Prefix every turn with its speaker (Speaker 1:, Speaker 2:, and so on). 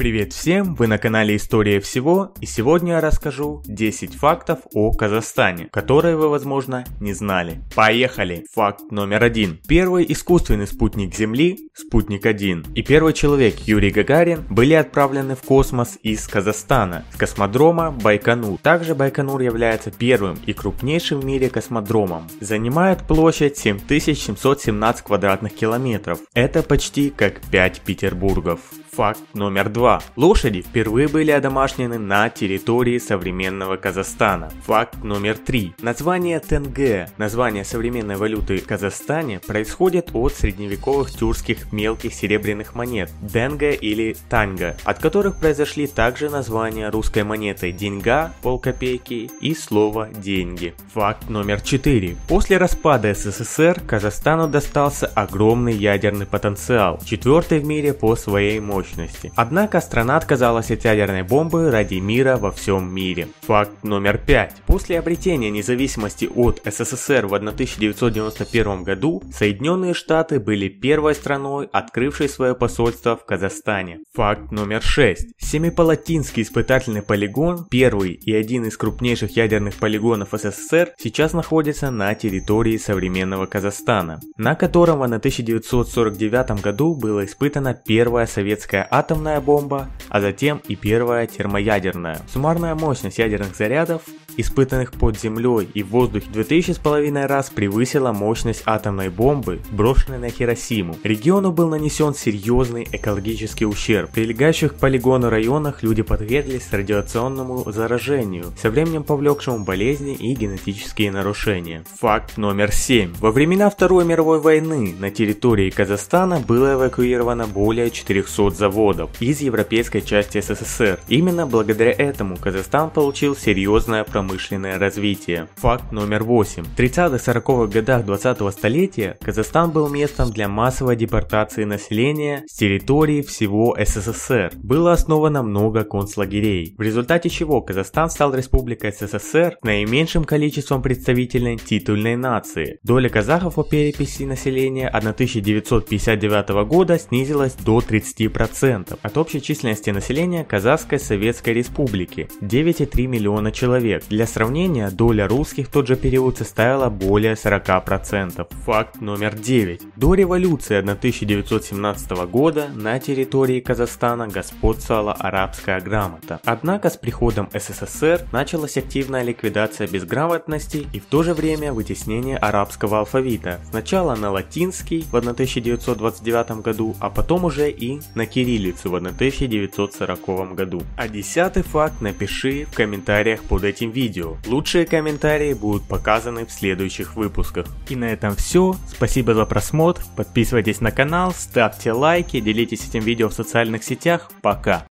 Speaker 1: Привет всем, вы на канале История всего и сегодня я расскажу 10 фактов о Казахстане, которые вы возможно не знали. Поехали! Факт номер один. Первый искусственный спутник Земли, спутник 1, и первый человек Юрий Гагарин были отправлены в космос из Казахстана, с космодрома Байконур. Также Байконур является первым и крупнейшим в мире космодромом. Занимает площадь 7717 квадратных километров. Это почти как 5 Петербургов. Факт номер два. Лошади впервые были одомашнены на территории современного Казахстана. Факт номер три. Название тенге, название современной валюты в Казахстане, происходит от средневековых тюркских мелких серебряных монет денге или танга, от которых произошли также названия русской монеты деньга, полкопейки и слово деньги. Факт номер четыре. После распада СССР Казахстану достался огромный ядерный потенциал, четвертый в мире по своей мощности мощности. Однако страна отказалась от ядерной бомбы ради мира во всем мире. Факт номер 5. После обретения независимости от СССР в 1991 году, Соединенные Штаты были первой страной, открывшей свое посольство в Казахстане. Факт номер 6. Семипалатинский испытательный полигон, первый и один из крупнейших ядерных полигонов СССР, сейчас находится на территории современного Казахстана, на котором в 1949 году было испытано первое советское советская атомная бомба, а затем и первая термоядерная. Суммарная мощность ядерных зарядов, испытанных под землей и в воздухе 2000,5 раз превысила мощность атомной бомбы, брошенной на Хиросиму. Региону был нанесен серьезный экологический ущерб. В прилегающих к полигону районах люди подверглись радиационному заражению, со временем повлекшему болезни и генетические нарушения. Факт номер 7. Во времена Второй мировой войны на территории Казахстана было эвакуировано более 400 заводов из европейской части СССР. Именно благодаря этому Казахстан получил серьезное промышленное развитие. Факт номер 8. В 30-40-х годах 20-го столетия Казахстан был местом для массовой депортации населения с территории всего СССР. Было основано много концлагерей, в результате чего Казахстан стал республикой СССР с наименьшим количеством представителей титульной нации. Доля казахов по переписи населения 1959 года снизилась до 30%. 10% от общей численности населения Казахской Советской Республики – 9,3 миллиона человек. Для сравнения, доля русских в тот же период составила более 40%. Факт номер 9. До революции 1917 года на территории Казахстана господствовала арабская грамота. Однако с приходом СССР началась активная ликвидация безграмотности и в то же время вытеснение арабского алфавита. Сначала на латинский в 1929 году, а потом уже и на кириллицу кириллицу в 1940 году. А десятый факт напиши в комментариях под этим видео. Лучшие комментарии будут показаны в следующих выпусках. И на этом все. Спасибо за просмотр. Подписывайтесь на канал, ставьте лайки, делитесь этим видео в социальных сетях. Пока.